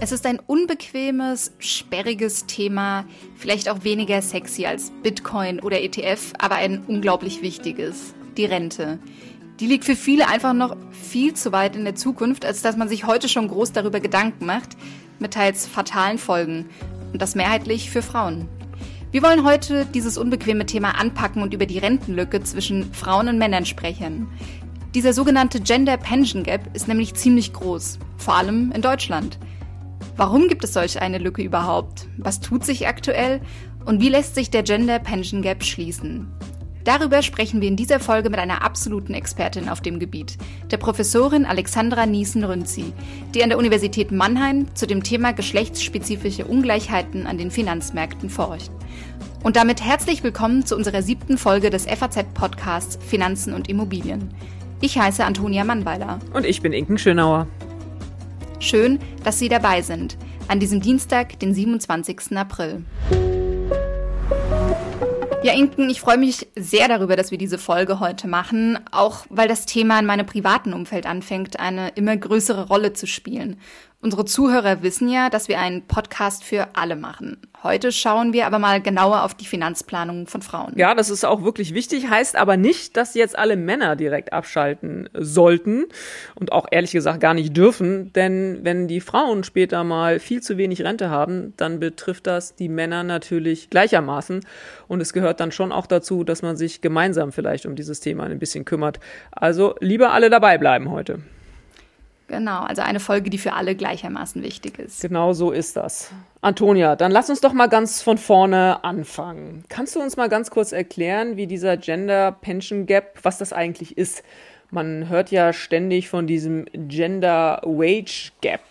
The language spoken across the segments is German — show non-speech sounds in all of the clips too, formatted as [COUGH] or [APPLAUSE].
Es ist ein unbequemes, sperriges Thema, vielleicht auch weniger sexy als Bitcoin oder ETF, aber ein unglaublich wichtiges, die Rente. Die liegt für viele einfach noch viel zu weit in der Zukunft, als dass man sich heute schon groß darüber Gedanken macht, mit teils fatalen Folgen. Und das mehrheitlich für Frauen. Wir wollen heute dieses unbequeme Thema anpacken und über die Rentenlücke zwischen Frauen und Männern sprechen. Dieser sogenannte Gender Pension Gap ist nämlich ziemlich groß, vor allem in Deutschland. Warum gibt es solch eine Lücke überhaupt? Was tut sich aktuell? Und wie lässt sich der Gender Pension Gap schließen? Darüber sprechen wir in dieser Folge mit einer absoluten Expertin auf dem Gebiet, der Professorin Alexandra Niesen-Rünzi, die an der Universität Mannheim zu dem Thema geschlechtsspezifische Ungleichheiten an den Finanzmärkten forscht. Und damit herzlich willkommen zu unserer siebten Folge des FAZ-Podcasts Finanzen und Immobilien. Ich heiße Antonia Mannweiler. Und ich bin Inken Schönauer. Schön, dass Sie dabei sind, an diesem Dienstag, den 27. April. Ja, Inken, ich freue mich sehr darüber, dass wir diese Folge heute machen, auch weil das Thema in meinem privaten Umfeld anfängt, eine immer größere Rolle zu spielen. Unsere Zuhörer wissen ja, dass wir einen Podcast für alle machen. Heute schauen wir aber mal genauer auf die Finanzplanung von Frauen. Ja, das ist auch wirklich wichtig, heißt aber nicht, dass jetzt alle Männer direkt abschalten sollten und auch ehrlich gesagt gar nicht dürfen, denn wenn die Frauen später mal viel zu wenig Rente haben, dann betrifft das die Männer natürlich gleichermaßen und es gehört dann schon auch dazu, dass man sich gemeinsam vielleicht um dieses Thema ein bisschen kümmert. Also lieber alle dabei bleiben heute. Genau, also eine Folge, die für alle gleichermaßen wichtig ist. Genau so ist das. Antonia, dann lass uns doch mal ganz von vorne anfangen. Kannst du uns mal ganz kurz erklären, wie dieser Gender Pension Gap, was das eigentlich ist? Man hört ja ständig von diesem Gender Wage Gap.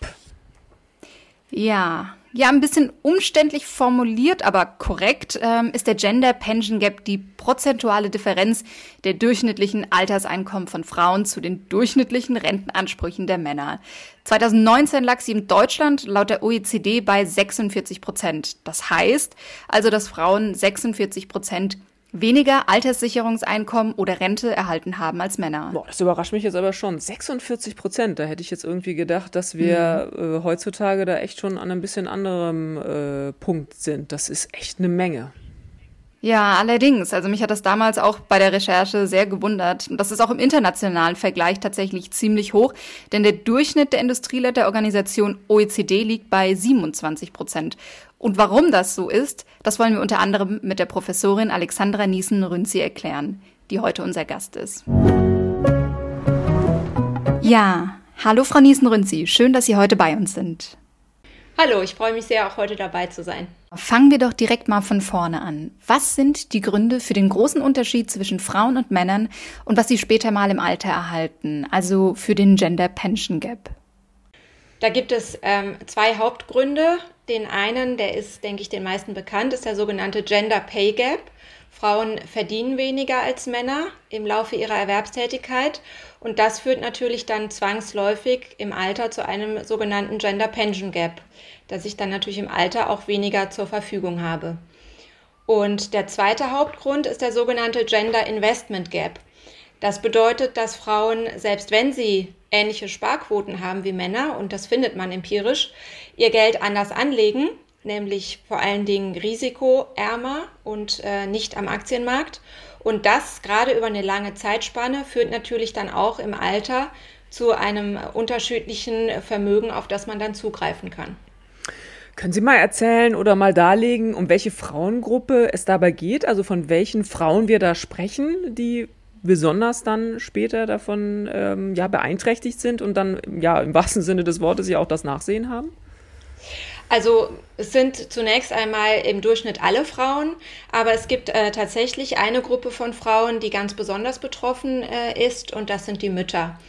Ja, ja, ein bisschen umständlich formuliert, aber korrekt ähm, ist der Gender Pension Gap die prozentuale Differenz der durchschnittlichen Alterseinkommen von Frauen zu den durchschnittlichen Rentenansprüchen der Männer. 2019 lag sie in Deutschland laut der OECD bei 46 Prozent. Das heißt also, dass Frauen 46 Prozent weniger Alterssicherungseinkommen oder Rente erhalten haben als Männer. Boah, das überrascht mich jetzt aber schon. 46 Prozent. Da hätte ich jetzt irgendwie gedacht, dass wir mhm. äh, heutzutage da echt schon an einem bisschen anderem äh, Punkt sind. Das ist echt eine Menge. Ja, allerdings. Also mich hat das damals auch bei der Recherche sehr gewundert. Und das ist auch im internationalen Vergleich tatsächlich ziemlich hoch, denn der Durchschnitt der Industrieletterorganisation OECD liegt bei 27 Prozent. Und warum das so ist, das wollen wir unter anderem mit der Professorin Alexandra Niesen-Rünzi erklären, die heute unser Gast ist. Ja, hallo Frau Niesen-Rünzi, schön, dass Sie heute bei uns sind. Hallo, ich freue mich sehr, auch heute dabei zu sein. Fangen wir doch direkt mal von vorne an. Was sind die Gründe für den großen Unterschied zwischen Frauen und Männern und was sie später mal im Alter erhalten, also für den Gender Pension Gap? Da gibt es ähm, zwei Hauptgründe. Den einen, der ist, denke ich, den meisten bekannt, ist der sogenannte Gender Pay Gap. Frauen verdienen weniger als Männer im Laufe ihrer Erwerbstätigkeit und das führt natürlich dann zwangsläufig im Alter zu einem sogenannten Gender Pension Gap, dass ich dann natürlich im Alter auch weniger zur Verfügung habe. Und der zweite Hauptgrund ist der sogenannte Gender Investment Gap. Das bedeutet, dass Frauen, selbst wenn sie ähnliche Sparquoten haben wie Männer, und das findet man empirisch, ihr Geld anders anlegen, nämlich vor allen Dingen risikoärmer und äh, nicht am Aktienmarkt. Und das gerade über eine lange Zeitspanne führt natürlich dann auch im Alter zu einem unterschiedlichen Vermögen, auf das man dann zugreifen kann. Können Sie mal erzählen oder mal darlegen, um welche Frauengruppe es dabei geht? Also von welchen Frauen wir da sprechen, die besonders dann später davon ähm, ja, beeinträchtigt sind und dann ja im wahrsten Sinne des Wortes ja auch das Nachsehen haben? Also es sind zunächst einmal im Durchschnitt alle Frauen, aber es gibt äh, tatsächlich eine Gruppe von Frauen, die ganz besonders betroffen äh, ist und das sind die Mütter.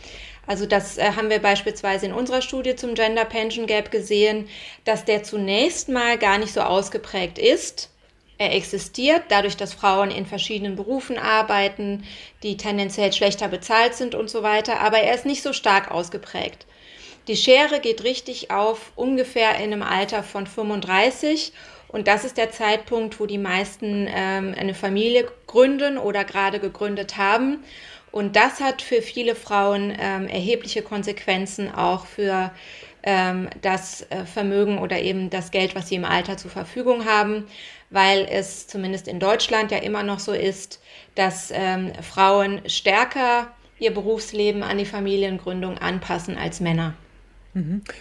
Also das äh, haben wir beispielsweise in unserer Studie zum Gender Pension Gap gesehen, dass der zunächst mal gar nicht so ausgeprägt ist er existiert, dadurch, dass Frauen in verschiedenen Berufen arbeiten, die tendenziell schlechter bezahlt sind und so weiter, aber er ist nicht so stark ausgeprägt. Die Schere geht richtig auf ungefähr in einem Alter von 35 und das ist der Zeitpunkt, wo die meisten ähm, eine Familie gründen oder gerade gegründet haben. Und das hat für viele Frauen ähm, erhebliche Konsequenzen auch für ähm, das äh, Vermögen oder eben das Geld, was sie im Alter zur Verfügung haben, weil es zumindest in Deutschland ja immer noch so ist, dass ähm, Frauen stärker ihr Berufsleben an die Familiengründung anpassen als Männer.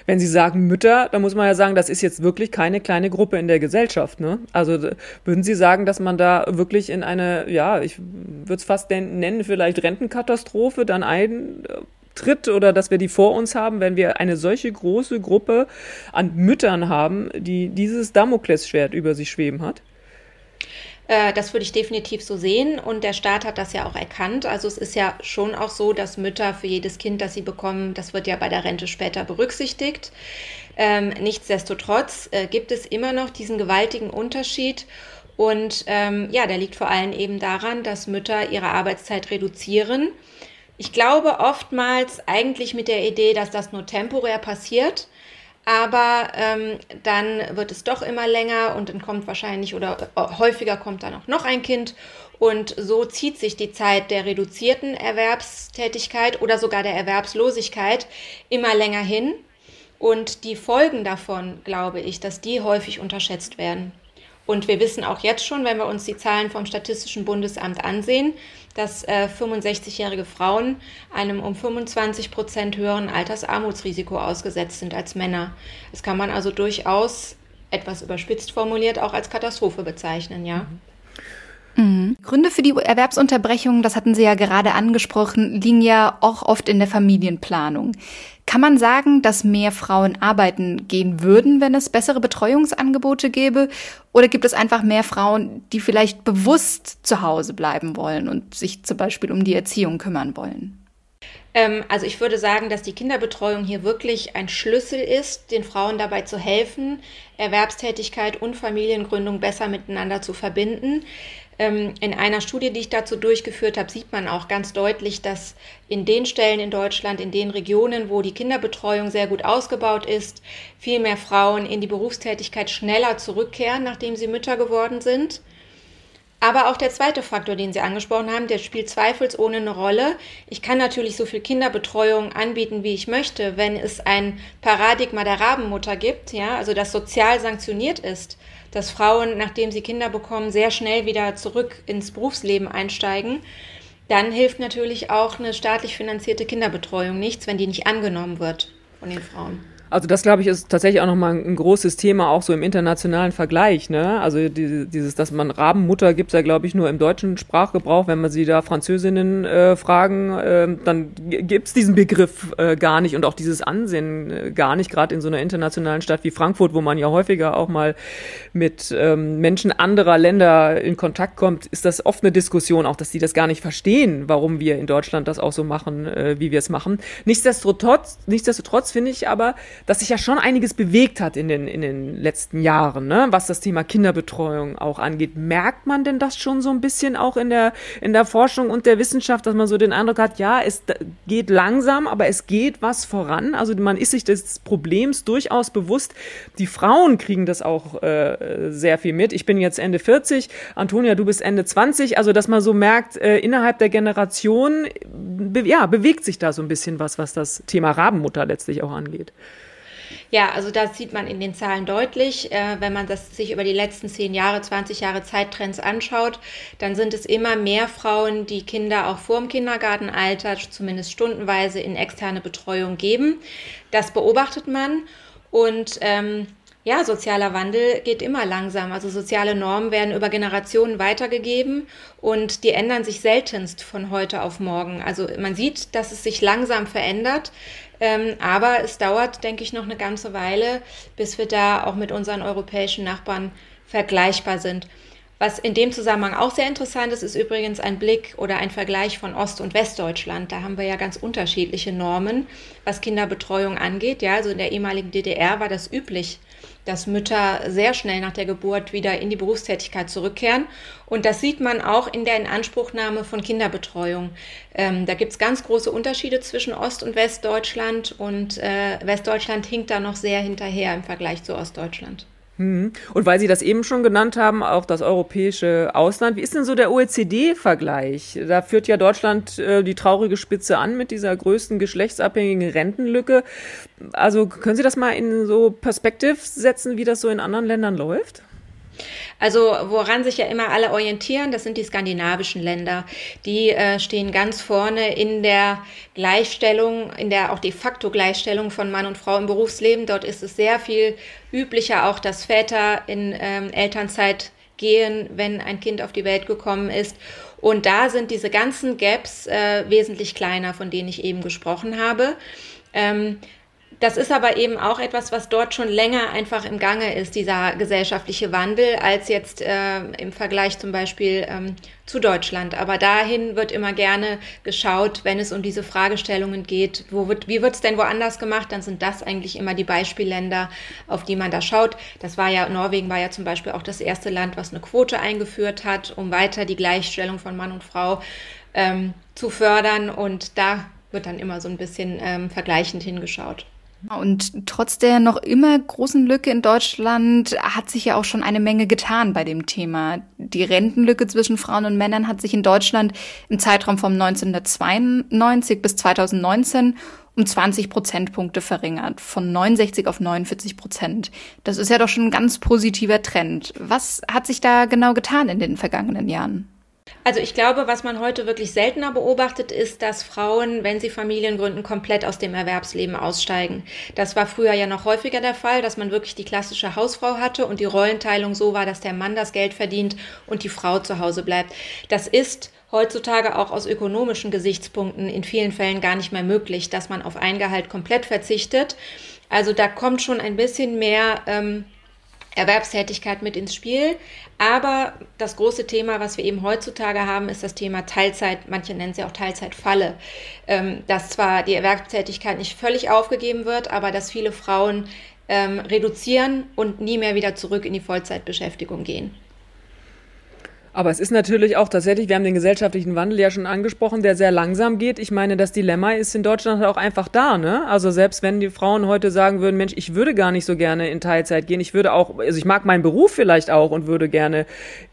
Wenn Sie sagen Mütter, dann muss man ja sagen, das ist jetzt wirklich keine kleine Gruppe in der Gesellschaft. Ne? Also würden Sie sagen, dass man da wirklich in eine, ja, ich würde es fast nennen, vielleicht Rentenkatastrophe dann eintritt oder dass wir die vor uns haben, wenn wir eine solche große Gruppe an Müttern haben, die dieses Damoklesschwert über sich schweben hat? Äh, das würde ich definitiv so sehen und der Staat hat das ja auch erkannt. Also es ist ja schon auch so, dass Mütter für jedes Kind, das sie bekommen, das wird ja bei der Rente später berücksichtigt. Ähm, nichtsdestotrotz äh, gibt es immer noch diesen gewaltigen Unterschied. Und ähm, ja, der liegt vor allem eben daran, dass Mütter ihre Arbeitszeit reduzieren. Ich glaube oftmals eigentlich mit der Idee, dass das nur temporär passiert aber ähm, dann wird es doch immer länger und dann kommt wahrscheinlich oder äh, häufiger kommt dann auch noch ein Kind. Und so zieht sich die Zeit der reduzierten Erwerbstätigkeit oder sogar der Erwerbslosigkeit immer länger hin. Und die Folgen davon, glaube ich, dass die häufig unterschätzt werden. Und wir wissen auch jetzt schon, wenn wir uns die Zahlen vom Statistischen Bundesamt ansehen, dass äh, 65-jährige Frauen einem um 25 Prozent höheren Altersarmutsrisiko ausgesetzt sind als Männer. Das kann man also durchaus etwas überspitzt formuliert auch als Katastrophe bezeichnen, ja. Mhm. Gründe für die Erwerbsunterbrechung, das hatten Sie ja gerade angesprochen, liegen ja auch oft in der Familienplanung. Kann man sagen, dass mehr Frauen arbeiten gehen würden, wenn es bessere Betreuungsangebote gäbe? Oder gibt es einfach mehr Frauen, die vielleicht bewusst zu Hause bleiben wollen und sich zum Beispiel um die Erziehung kümmern wollen? Ähm, also ich würde sagen, dass die Kinderbetreuung hier wirklich ein Schlüssel ist, den Frauen dabei zu helfen, Erwerbstätigkeit und Familiengründung besser miteinander zu verbinden. Ähm, in einer Studie, die ich dazu durchgeführt habe, sieht man auch ganz deutlich, dass in den Stellen in Deutschland, in den Regionen, wo die Kinderbetreuung sehr gut ausgebaut ist, viel mehr Frauen in die Berufstätigkeit schneller zurückkehren, nachdem sie Mütter geworden sind. Aber auch der zweite Faktor, den Sie angesprochen haben, der spielt zweifelsohne eine Rolle. Ich kann natürlich so viel Kinderbetreuung anbieten, wie ich möchte, wenn es ein Paradigma der Rabenmutter gibt, ja, also das sozial sanktioniert ist dass Frauen, nachdem sie Kinder bekommen, sehr schnell wieder zurück ins Berufsleben einsteigen, dann hilft natürlich auch eine staatlich finanzierte Kinderbetreuung nichts, wenn die nicht angenommen wird von den Frauen. Also das, glaube ich, ist tatsächlich auch nochmal ein großes Thema, auch so im internationalen Vergleich. Ne? Also die, dieses, dass man Rabenmutter gibt ja, glaube ich, nur im deutschen Sprachgebrauch. Wenn man sie da Französinnen äh, fragen, äh, dann gibt es diesen Begriff äh, gar nicht und auch dieses Ansehen äh, gar nicht, gerade in so einer internationalen Stadt wie Frankfurt, wo man ja häufiger auch mal mit ähm, Menschen anderer Länder in Kontakt kommt, ist das oft eine Diskussion, auch dass sie das gar nicht verstehen, warum wir in Deutschland das auch so machen, äh, wie wir es machen. Nichtsdestotrotz, nichtsdestotrotz finde ich aber, dass sich ja schon einiges bewegt hat in den, in den letzten Jahren, ne? was das Thema Kinderbetreuung auch angeht. Merkt man denn das schon so ein bisschen auch in der, in der Forschung und der Wissenschaft, dass man so den Eindruck hat, ja, es geht langsam, aber es geht was voran. Also man ist sich des Problems durchaus bewusst. Die Frauen kriegen das auch äh, sehr viel mit. Ich bin jetzt Ende 40, Antonia, du bist Ende 20. Also dass man so merkt, äh, innerhalb der Generation, be ja, bewegt sich da so ein bisschen was, was das Thema Rabenmutter letztlich auch angeht. Ja, also das sieht man in den Zahlen deutlich. Äh, wenn man das sich über die letzten 10 Jahre, 20 Jahre Zeittrends anschaut, dann sind es immer mehr Frauen, die Kinder auch vor dem Kindergartenalter, zumindest stundenweise in externe Betreuung geben. Das beobachtet man und ähm, ja, sozialer Wandel geht immer langsam. Also soziale Normen werden über Generationen weitergegeben und die ändern sich seltenst von heute auf morgen. Also man sieht, dass es sich langsam verändert, ähm, aber es dauert, denke ich, noch eine ganze Weile, bis wir da auch mit unseren europäischen Nachbarn vergleichbar sind. Was in dem Zusammenhang auch sehr interessant ist, ist übrigens ein Blick oder ein Vergleich von Ost- und Westdeutschland. Da haben wir ja ganz unterschiedliche Normen, was Kinderbetreuung angeht. Ja, also in der ehemaligen DDR war das üblich, dass Mütter sehr schnell nach der Geburt wieder in die Berufstätigkeit zurückkehren. Und das sieht man auch in der Inanspruchnahme von Kinderbetreuung. Ähm, da gibt es ganz große Unterschiede zwischen Ost- und Westdeutschland und äh, Westdeutschland hinkt da noch sehr hinterher im Vergleich zu Ostdeutschland. Hm. Und weil Sie das eben schon genannt haben, auch das europäische Ausland, wie ist denn so der OECD-Vergleich? Da führt ja Deutschland äh, die traurige Spitze an mit dieser größten geschlechtsabhängigen Rentenlücke. Also können Sie das mal in so Perspektive setzen, wie das so in anderen Ländern läuft? Also woran sich ja immer alle orientieren, das sind die skandinavischen Länder. Die äh, stehen ganz vorne in der Gleichstellung, in der auch de facto Gleichstellung von Mann und Frau im Berufsleben. Dort ist es sehr viel üblicher, auch dass Väter in ähm, Elternzeit gehen, wenn ein Kind auf die Welt gekommen ist. Und da sind diese ganzen Gaps äh, wesentlich kleiner, von denen ich eben gesprochen habe. Ähm, das ist aber eben auch etwas, was dort schon länger einfach im Gange ist, dieser gesellschaftliche Wandel, als jetzt äh, im Vergleich zum Beispiel ähm, zu Deutschland. Aber dahin wird immer gerne geschaut, wenn es um diese Fragestellungen geht, wo wird, wie wird es denn woanders gemacht, dann sind das eigentlich immer die Beispielländer, auf die man da schaut. Das war ja, Norwegen war ja zum Beispiel auch das erste Land, was eine Quote eingeführt hat, um weiter die Gleichstellung von Mann und Frau ähm, zu fördern. Und da wird dann immer so ein bisschen ähm, vergleichend hingeschaut. Und trotz der noch immer großen Lücke in Deutschland hat sich ja auch schon eine Menge getan bei dem Thema. Die Rentenlücke zwischen Frauen und Männern hat sich in Deutschland im Zeitraum vom 1992 bis 2019 um 20 Prozentpunkte verringert, von 69 auf 49 Prozent. Das ist ja doch schon ein ganz positiver Trend. Was hat sich da genau getan in den vergangenen Jahren? Also ich glaube, was man heute wirklich seltener beobachtet, ist, dass Frauen, wenn sie Familien gründen, komplett aus dem Erwerbsleben aussteigen. Das war früher ja noch häufiger der Fall, dass man wirklich die klassische Hausfrau hatte und die Rollenteilung so war, dass der Mann das Geld verdient und die Frau zu Hause bleibt. Das ist heutzutage auch aus ökonomischen Gesichtspunkten in vielen Fällen gar nicht mehr möglich, dass man auf ein Gehalt komplett verzichtet. Also da kommt schon ein bisschen mehr ähm, Erwerbstätigkeit mit ins Spiel. Aber das große Thema, was wir eben heutzutage haben, ist das Thema Teilzeit. Manche nennen ja auch Teilzeitfalle. Ähm, dass zwar die Erwerbstätigkeit nicht völlig aufgegeben wird, aber dass viele Frauen ähm, reduzieren und nie mehr wieder zurück in die Vollzeitbeschäftigung gehen. Aber es ist natürlich auch tatsächlich, wir haben den gesellschaftlichen Wandel ja schon angesprochen, der sehr langsam geht. Ich meine, das Dilemma ist in Deutschland auch einfach da, ne? Also selbst wenn die Frauen heute sagen würden, Mensch, ich würde gar nicht so gerne in Teilzeit gehen, ich würde auch, also ich mag meinen Beruf vielleicht auch und würde gerne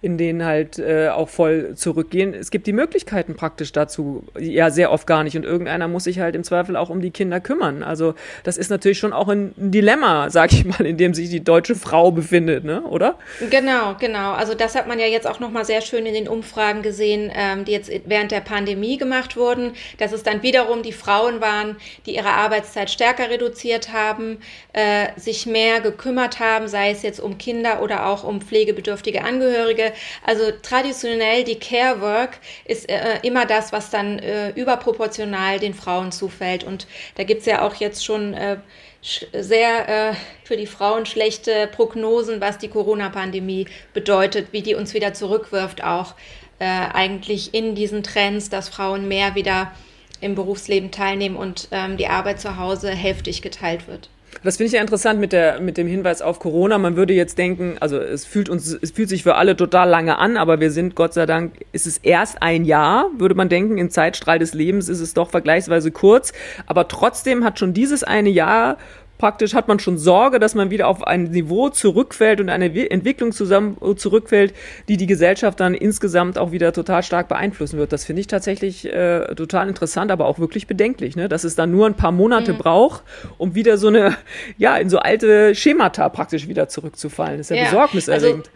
in den halt äh, auch voll zurückgehen. Es gibt die Möglichkeiten praktisch dazu, ja sehr oft gar nicht. Und irgendeiner muss sich halt im Zweifel auch um die Kinder kümmern. Also das ist natürlich schon auch ein Dilemma, sag ich mal, in dem sich die deutsche Frau befindet, ne? Oder? Genau, genau. Also das hat man ja jetzt auch nochmal sehr schön in den Umfragen gesehen, ähm, die jetzt während der Pandemie gemacht wurden, dass es dann wiederum die Frauen waren, die ihre Arbeitszeit stärker reduziert haben, äh, sich mehr gekümmert haben, sei es jetzt um Kinder oder auch um pflegebedürftige Angehörige. Also traditionell die Care Work ist äh, immer das, was dann äh, überproportional den Frauen zufällt. Und da gibt es ja auch jetzt schon äh, sehr äh, für die Frauen schlechte Prognosen, was die Corona-Pandemie bedeutet, wie die uns wieder zurückwirft, auch äh, eigentlich in diesen Trends, dass Frauen mehr wieder im Berufsleben teilnehmen und ähm, die Arbeit zu Hause heftig geteilt wird. Das finde ich ja interessant mit, der, mit dem Hinweis auf Corona. Man würde jetzt denken, also es fühlt uns, es fühlt sich für alle total lange an, aber wir sind, Gott sei Dank, ist es erst ein Jahr, würde man denken, im Zeitstrahl des Lebens ist es doch vergleichsweise kurz. Aber trotzdem hat schon dieses eine Jahr praktisch hat man schon Sorge, dass man wieder auf ein Niveau zurückfällt und eine Entwicklung zusammen äh, zurückfällt, die die Gesellschaft dann insgesamt auch wieder total stark beeinflussen wird. Das finde ich tatsächlich äh, total interessant, aber auch wirklich bedenklich, ne? dass es dann nur ein paar Monate mhm. braucht, um wieder so eine, [LAUGHS] ja, in so alte Schemata praktisch wieder zurückzufallen. Das ist ja, ja besorgniserregend. Also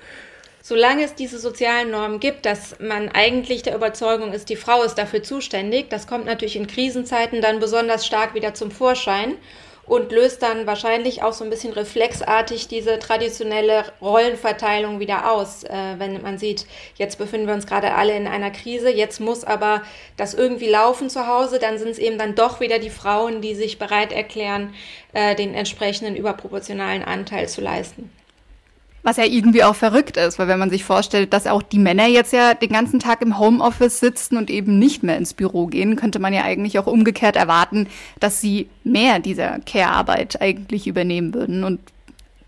solange es diese sozialen Normen gibt, dass man eigentlich der Überzeugung ist, die Frau ist dafür zuständig, das kommt natürlich in Krisenzeiten dann besonders stark wieder zum Vorschein und löst dann wahrscheinlich auch so ein bisschen reflexartig diese traditionelle Rollenverteilung wieder aus. Äh, wenn man sieht, jetzt befinden wir uns gerade alle in einer Krise, jetzt muss aber das irgendwie laufen zu Hause, dann sind es eben dann doch wieder die Frauen, die sich bereit erklären, äh, den entsprechenden überproportionalen Anteil zu leisten. Was ja irgendwie auch verrückt ist, weil wenn man sich vorstellt, dass auch die Männer jetzt ja den ganzen Tag im Homeoffice sitzen und eben nicht mehr ins Büro gehen, könnte man ja eigentlich auch umgekehrt erwarten, dass sie mehr dieser Care-Arbeit eigentlich übernehmen würden. Und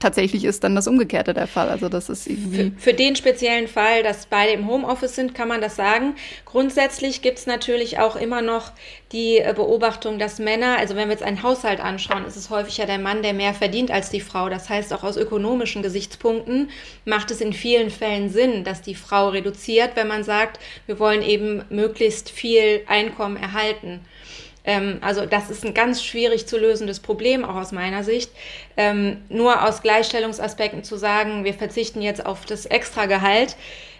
tatsächlich ist dann das Umgekehrte der Fall. Also das ist irgendwie. Für, für den speziellen Fall, dass beide im Homeoffice sind, kann man das sagen. Grundsätzlich gibt es natürlich auch immer noch die äh, Beobachtung, dass Männer, also wenn wir jetzt einen Haushalt anschauen, ist es häufig ja der Mann, der mehr verdient als die Frau. Das heißt, auch aus ökonomischen Gesichtspunkten macht es in vielen Fällen Sinn, dass die Frau reduziert, wenn man sagt, wir wollen eben möglichst viel Einkommen erhalten. Ähm, also das ist ein ganz schwierig zu lösendes Problem, auch aus meiner Sicht. Ähm, nur aus Gleichstellungsaspekten zu sagen, wir verzichten jetzt auf das Extragehalt,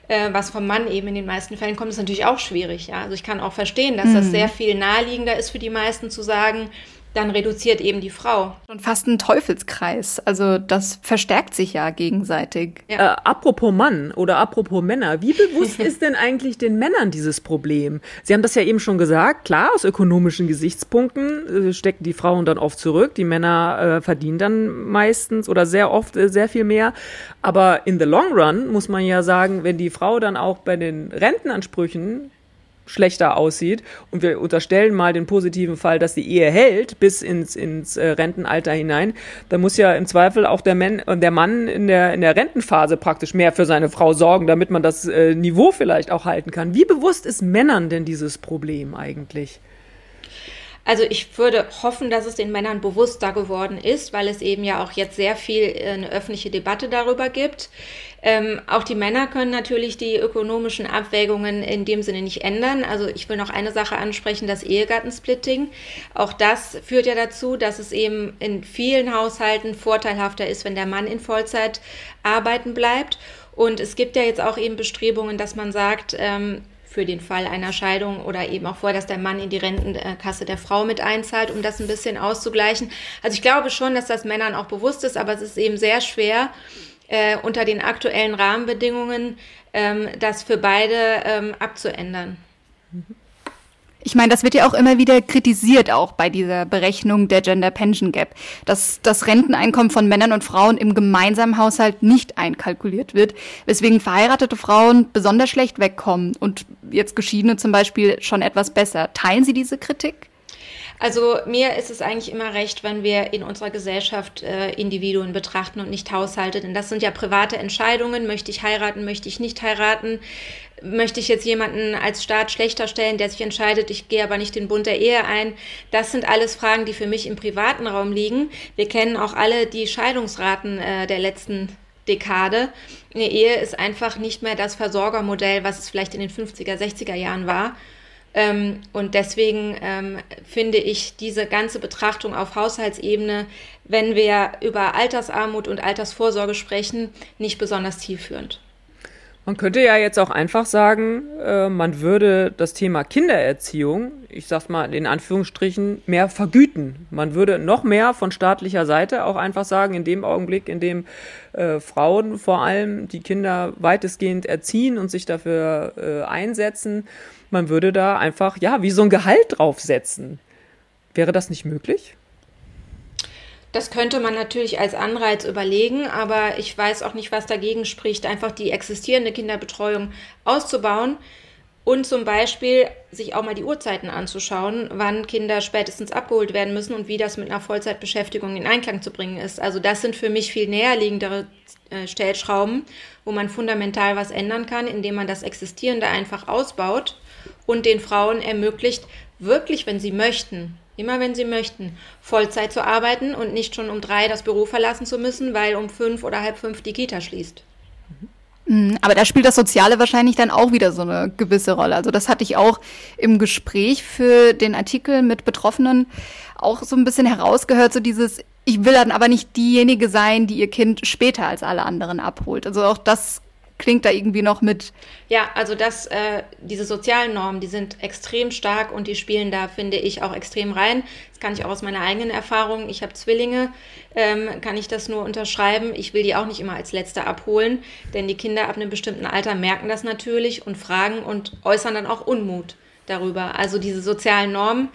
äh, was vom Mann eben in den meisten Fällen kommt, ist natürlich auch schwierig. Ja? Also ich kann auch verstehen, dass mhm. das sehr viel naheliegender ist für die meisten zu sagen, dann reduziert eben die Frau. Und fast ein Teufelskreis. Also das verstärkt sich ja gegenseitig. Ja. Äh, apropos Mann oder apropos Männer, wie bewusst ist denn eigentlich den Männern dieses Problem? Sie haben das ja eben schon gesagt, klar, aus ökonomischen Gesichtspunkten äh, stecken die Frauen dann oft zurück, die Männer äh, verdienen dann meistens oder sehr oft äh, sehr viel mehr. Aber in the long run muss man ja sagen, wenn die Frau dann auch bei den Rentenansprüchen schlechter aussieht und wir unterstellen mal den positiven Fall, dass die Ehe hält bis ins, ins äh, Rentenalter hinein, dann muss ja im Zweifel auch der, Man, der Mann in der, in der Rentenphase praktisch mehr für seine Frau sorgen, damit man das äh, Niveau vielleicht auch halten kann. Wie bewusst ist Männern denn dieses Problem eigentlich? Also ich würde hoffen, dass es den Männern bewusster geworden ist, weil es eben ja auch jetzt sehr viel äh, eine öffentliche Debatte darüber gibt. Ähm, auch die Männer können natürlich die ökonomischen Abwägungen in dem Sinne nicht ändern. Also ich will noch eine Sache ansprechen, das Ehegattensplitting. Auch das führt ja dazu, dass es eben in vielen Haushalten vorteilhafter ist, wenn der Mann in Vollzeit arbeiten bleibt. Und es gibt ja jetzt auch eben Bestrebungen, dass man sagt, ähm, für den Fall einer Scheidung oder eben auch vor, dass der Mann in die Rentenkasse der Frau mit einzahlt, um das ein bisschen auszugleichen. Also ich glaube schon, dass das Männern auch bewusst ist, aber es ist eben sehr schwer äh, unter den aktuellen Rahmenbedingungen ähm, das für beide ähm, abzuändern. Mhm. Ich meine, das wird ja auch immer wieder kritisiert, auch bei dieser Berechnung der Gender Pension Gap, dass das Renteneinkommen von Männern und Frauen im gemeinsamen Haushalt nicht einkalkuliert wird, weswegen verheiratete Frauen besonders schlecht wegkommen und jetzt Geschiedene zum Beispiel schon etwas besser. Teilen Sie diese Kritik? Also mir ist es eigentlich immer recht, wenn wir in unserer Gesellschaft äh, Individuen betrachten und nicht Haushalte, denn das sind ja private Entscheidungen. Möchte ich heiraten, möchte ich nicht heiraten? Möchte ich jetzt jemanden als Staat schlechter stellen, der sich entscheidet, ich gehe aber nicht den Bund der Ehe ein? Das sind alles Fragen, die für mich im privaten Raum liegen. Wir kennen auch alle die Scheidungsraten äh, der letzten Dekade. Eine Ehe ist einfach nicht mehr das Versorgermodell, was es vielleicht in den 50er, 60er Jahren war. Ähm, und deswegen ähm, finde ich diese ganze Betrachtung auf Haushaltsebene, wenn wir über Altersarmut und Altersvorsorge sprechen, nicht besonders zielführend. Man könnte ja jetzt auch einfach sagen, äh, man würde das Thema Kindererziehung, ich sag mal in Anführungsstrichen, mehr vergüten. Man würde noch mehr von staatlicher Seite auch einfach sagen, in dem Augenblick, in dem äh, Frauen vor allem die Kinder weitestgehend erziehen und sich dafür äh, einsetzen, man würde da einfach, ja, wie so ein Gehalt draufsetzen. Wäre das nicht möglich? Das könnte man natürlich als Anreiz überlegen, aber ich weiß auch nicht, was dagegen spricht, einfach die existierende Kinderbetreuung auszubauen und zum Beispiel sich auch mal die Uhrzeiten anzuschauen, wann Kinder spätestens abgeholt werden müssen und wie das mit einer Vollzeitbeschäftigung in Einklang zu bringen ist. Also das sind für mich viel näherliegendere äh, Stellschrauben, wo man fundamental was ändern kann, indem man das Existierende einfach ausbaut und den Frauen ermöglicht, wirklich, wenn sie möchten, immer wenn sie möchten, Vollzeit zu arbeiten und nicht schon um drei das Büro verlassen zu müssen, weil um fünf oder halb fünf die Kita schließt. Mhm. Aber da spielt das Soziale wahrscheinlich dann auch wieder so eine gewisse Rolle. Also das hatte ich auch im Gespräch für den Artikel mit Betroffenen auch so ein bisschen herausgehört, so dieses, ich will dann aber nicht diejenige sein, die ihr Kind später als alle anderen abholt. Also auch das klingt da irgendwie noch mit. Ja, also das, äh, diese sozialen Normen, die sind extrem stark und die spielen da, finde ich, auch extrem rein. Das kann ich auch aus meiner eigenen Erfahrung. Ich habe Zwillinge, ähm, kann ich das nur unterschreiben. Ich will die auch nicht immer als Letzte abholen, denn die Kinder ab einem bestimmten Alter merken das natürlich und fragen und äußern dann auch Unmut darüber. Also diese sozialen Normen,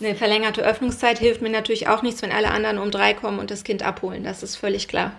eine verlängerte Öffnungszeit hilft mir natürlich auch nichts, wenn alle anderen um drei kommen und das Kind abholen. Das ist völlig klar.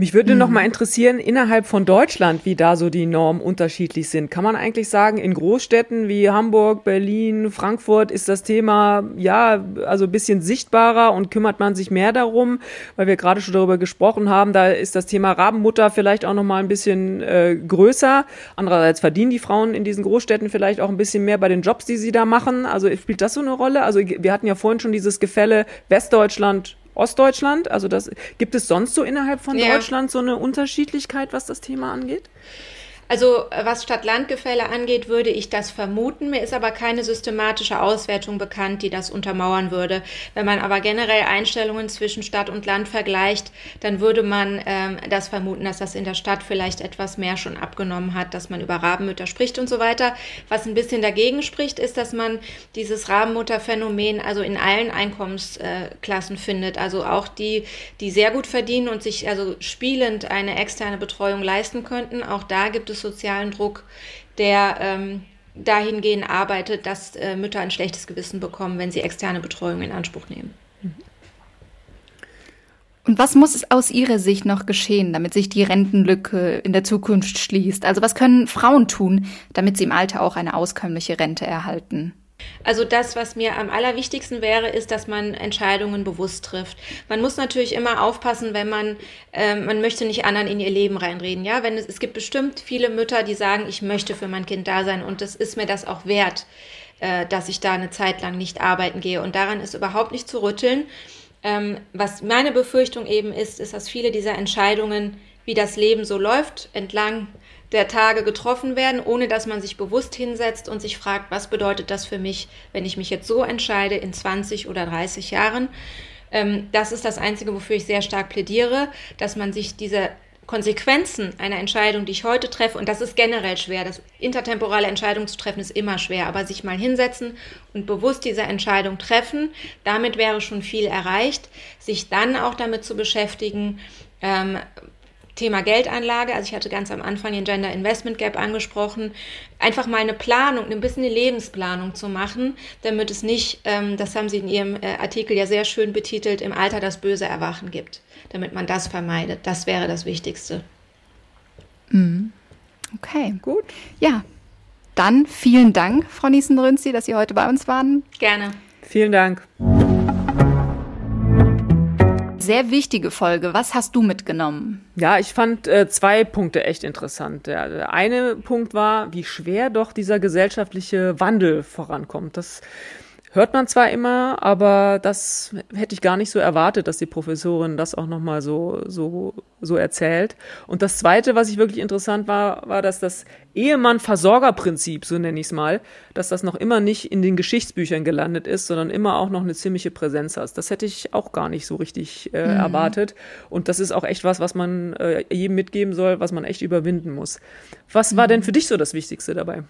Mich würde mhm. noch mal interessieren, innerhalb von Deutschland, wie da so die Normen unterschiedlich sind. Kann man eigentlich sagen, in Großstädten wie Hamburg, Berlin, Frankfurt ist das Thema ja also ein bisschen sichtbarer und kümmert man sich mehr darum, weil wir gerade schon darüber gesprochen haben, da ist das Thema Rabenmutter vielleicht auch noch mal ein bisschen äh, größer. Andererseits verdienen die Frauen in diesen Großstädten vielleicht auch ein bisschen mehr bei den Jobs, die sie da machen. Also spielt das so eine Rolle? Also wir hatten ja vorhin schon dieses Gefälle Westdeutschland Ostdeutschland? Also das gibt es sonst so innerhalb von ja. Deutschland so eine Unterschiedlichkeit, was das Thema angeht? Also was Stadt-Land-Gefälle angeht, würde ich das vermuten. Mir ist aber keine systematische Auswertung bekannt, die das untermauern würde. Wenn man aber generell Einstellungen zwischen Stadt und Land vergleicht, dann würde man ähm, das vermuten, dass das in der Stadt vielleicht etwas mehr schon abgenommen hat, dass man über Rabenmütter spricht und so weiter. Was ein bisschen dagegen spricht, ist, dass man dieses Rabenmutterphänomen also in allen Einkommensklassen äh, findet. Also auch die, die sehr gut verdienen und sich also spielend eine externe Betreuung leisten könnten. Auch da gibt es sozialen Druck, der ähm, dahingehend arbeitet, dass äh, Mütter ein schlechtes Gewissen bekommen, wenn sie externe Betreuung in Anspruch nehmen. Und was muss es aus Ihrer Sicht noch geschehen, damit sich die Rentenlücke in der Zukunft schließt? Also was können Frauen tun, damit sie im Alter auch eine auskömmliche Rente erhalten? Also das, was mir am allerwichtigsten wäre, ist, dass man Entscheidungen bewusst trifft. Man muss natürlich immer aufpassen, wenn man, äh, man möchte nicht anderen in ihr Leben reinreden. Ja, wenn es, es gibt bestimmt viele Mütter, die sagen, ich möchte für mein Kind da sein und es ist mir das auch wert, äh, dass ich da eine Zeit lang nicht arbeiten gehe. Und daran ist überhaupt nicht zu rütteln. Ähm, was meine Befürchtung eben ist, ist, dass viele dieser Entscheidungen, wie das Leben so läuft, entlang der Tage getroffen werden, ohne dass man sich bewusst hinsetzt und sich fragt, was bedeutet das für mich, wenn ich mich jetzt so entscheide in 20 oder 30 Jahren. Ähm, das ist das Einzige, wofür ich sehr stark plädiere, dass man sich diese Konsequenzen einer Entscheidung, die ich heute treffe, und das ist generell schwer, das intertemporale Entscheidung zu treffen ist immer schwer, aber sich mal hinsetzen und bewusst diese Entscheidung treffen, damit wäre schon viel erreicht, sich dann auch damit zu beschäftigen, ähm, Thema Geldanlage, also ich hatte ganz am Anfang den Gender Investment Gap angesprochen, einfach mal eine Planung, ein bisschen eine Lebensplanung zu machen, damit es nicht, ähm, das haben Sie in Ihrem äh, Artikel ja sehr schön betitelt, im Alter das böse Erwachen gibt, damit man das vermeidet. Das wäre das Wichtigste. Mhm. Okay, gut. Ja, dann vielen Dank, Frau Niesen-Rünzi, dass Sie heute bei uns waren. Gerne. Vielen Dank sehr wichtige Folge. Was hast du mitgenommen? Ja, ich fand äh, zwei Punkte echt interessant. Der, der eine Punkt war, wie schwer doch dieser gesellschaftliche Wandel vorankommt. Das hört man zwar immer, aber das hätte ich gar nicht so erwartet, dass die Professorin das auch nochmal so, so, so erzählt. Und das Zweite, was ich wirklich interessant war, war, dass das Ehemann-Versorger-Prinzip, so nenne ich es mal, dass das noch immer nicht in den Geschichtsbüchern gelandet ist, sondern immer auch noch eine ziemliche Präsenz hat. Das hätte ich auch gar nicht so richtig äh, mhm. erwartet. Und das ist auch echt was, was man äh, jedem mitgeben soll, was man echt überwinden muss. Was war denn für dich so das Wichtigste dabei?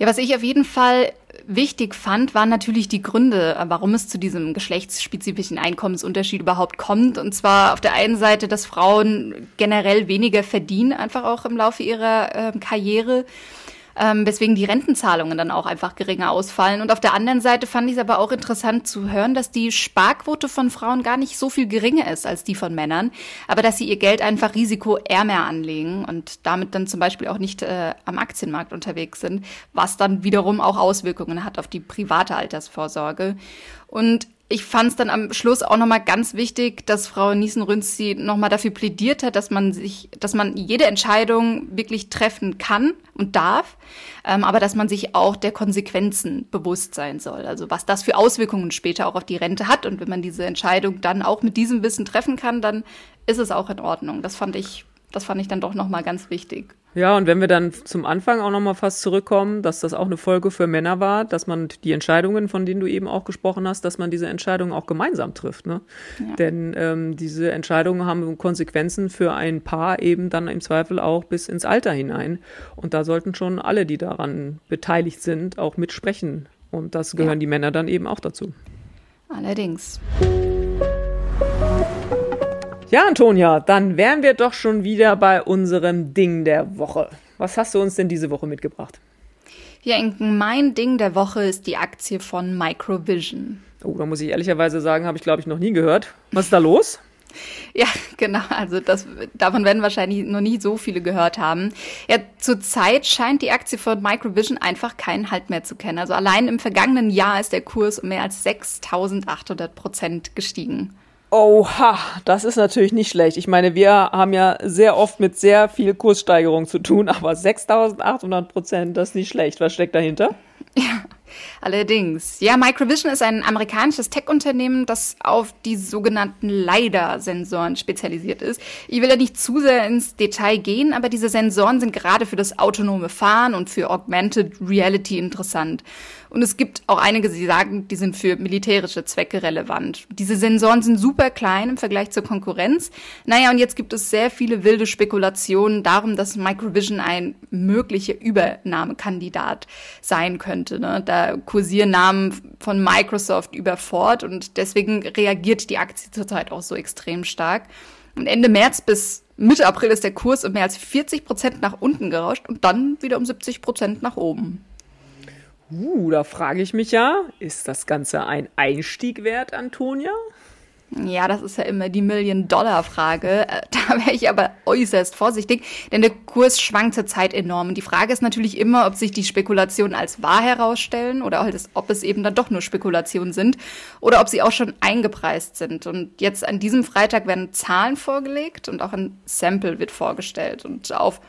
Ja, was ich auf jeden Fall wichtig fand, waren natürlich die Gründe, warum es zu diesem geschlechtsspezifischen Einkommensunterschied überhaupt kommt. Und zwar auf der einen Seite, dass Frauen generell weniger verdienen, einfach auch im Laufe ihrer äh, Karriere ähm, weswegen die Rentenzahlungen dann auch einfach geringer ausfallen. Und auf der anderen Seite fand ich es aber auch interessant zu hören, dass die Sparquote von Frauen gar nicht so viel geringer ist als die von Männern, aber dass sie ihr Geld einfach risikoärmer anlegen und damit dann zum Beispiel auch nicht äh, am Aktienmarkt unterwegs sind, was dann wiederum auch Auswirkungen hat auf die private Altersvorsorge. Und ich fand es dann am Schluss auch nochmal ganz wichtig, dass Frau Niesen-Rünzi nochmal dafür plädiert hat, dass man sich, dass man jede Entscheidung wirklich treffen kann und darf, ähm, aber dass man sich auch der Konsequenzen bewusst sein soll. Also was das für Auswirkungen später auch auf die Rente hat. Und wenn man diese Entscheidung dann auch mit diesem Wissen treffen kann, dann ist es auch in Ordnung. Das fand ich, das fand ich dann doch nochmal ganz wichtig. Ja, und wenn wir dann zum Anfang auch nochmal fast zurückkommen, dass das auch eine Folge für Männer war, dass man die Entscheidungen, von denen du eben auch gesprochen hast, dass man diese Entscheidungen auch gemeinsam trifft. Ne? Ja. Denn ähm, diese Entscheidungen haben Konsequenzen für ein Paar eben dann im Zweifel auch bis ins Alter hinein. Und da sollten schon alle, die daran beteiligt sind, auch mitsprechen. Und das gehören ja. die Männer dann eben auch dazu. Allerdings. Ja, Antonia, dann wären wir doch schon wieder bei unserem Ding der Woche. Was hast du uns denn diese Woche mitgebracht? Ja, Inken, mein Ding der Woche ist die Aktie von Microvision. Oh, da muss ich ehrlicherweise sagen, habe ich glaube ich noch nie gehört. Was ist da los? [LAUGHS] Ja, genau. Also das, davon werden wahrscheinlich noch nie so viele gehört haben. Ja, zurzeit scheint die Aktie von Microvision einfach keinen Halt mehr zu kennen. Also allein im vergangenen Jahr ist der Kurs um mehr als 6.800 Prozent gestiegen. Oha, das ist natürlich nicht schlecht. Ich meine, wir haben ja sehr oft mit sehr viel Kurssteigerung zu tun, aber 6.800 Prozent, das ist nicht schlecht. Was steckt dahinter? Ja, allerdings. Ja, Microvision ist ein amerikanisches Tech-Unternehmen, das auf die sogenannten LiDAR-Sensoren spezialisiert ist. Ich will da nicht zu sehr ins Detail gehen, aber diese Sensoren sind gerade für das autonome Fahren und für Augmented Reality interessant. Und es gibt auch einige, die sagen, die sind für militärische Zwecke relevant. Diese Sensoren sind super klein im Vergleich zur Konkurrenz. Naja, und jetzt gibt es sehr viele wilde Spekulationen darum, dass Microvision ein möglicher Übernahmekandidat sein könnte. Ne? Da kursieren Namen von Microsoft über Ford und deswegen reagiert die Aktie zurzeit auch so extrem stark. Und Ende März bis Mitte April ist der Kurs um mehr als 40 Prozent nach unten gerauscht und dann wieder um 70 Prozent nach oben. Uh, da frage ich mich ja, ist das Ganze ein Einstieg wert, Antonia? Ja, das ist ja immer die Million-Dollar-Frage. Äh, [LAUGHS] da wäre ich aber äußerst vorsichtig, denn der Kurs schwankt zurzeit enorm. Und die Frage ist natürlich immer, ob sich die Spekulationen als wahr herausstellen oder halt, ob es eben dann doch nur Spekulationen sind oder ob sie auch schon eingepreist sind. Und jetzt an diesem Freitag werden Zahlen vorgelegt und auch ein Sample wird vorgestellt. Und auf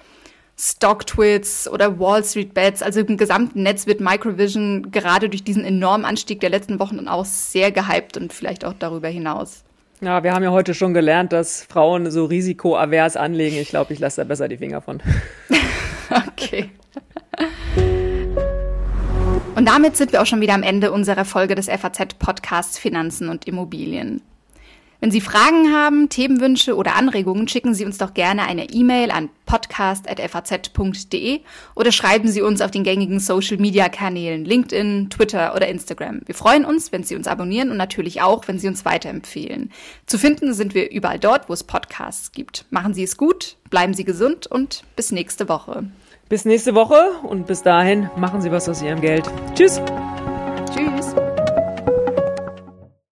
Stock-Twits oder Wall Street Bets, also im gesamten Netz wird Microvision gerade durch diesen enormen Anstieg der letzten Wochen dann auch sehr gehypt und vielleicht auch darüber hinaus. Ja, wir haben ja heute schon gelernt, dass Frauen so risikoavers anlegen. Ich glaube, ich lasse da besser die Finger von. [LAUGHS] okay. Und damit sind wir auch schon wieder am Ende unserer Folge des FAZ-Podcasts Finanzen und Immobilien. Wenn Sie Fragen haben, Themenwünsche oder Anregungen, schicken Sie uns doch gerne eine E-Mail an podcast.faz.de oder schreiben Sie uns auf den gängigen Social-Media-Kanälen LinkedIn, Twitter oder Instagram. Wir freuen uns, wenn Sie uns abonnieren und natürlich auch, wenn Sie uns weiterempfehlen. Zu finden sind wir überall dort, wo es Podcasts gibt. Machen Sie es gut, bleiben Sie gesund und bis nächste Woche. Bis nächste Woche und bis dahin machen Sie was aus Ihrem Geld. Tschüss!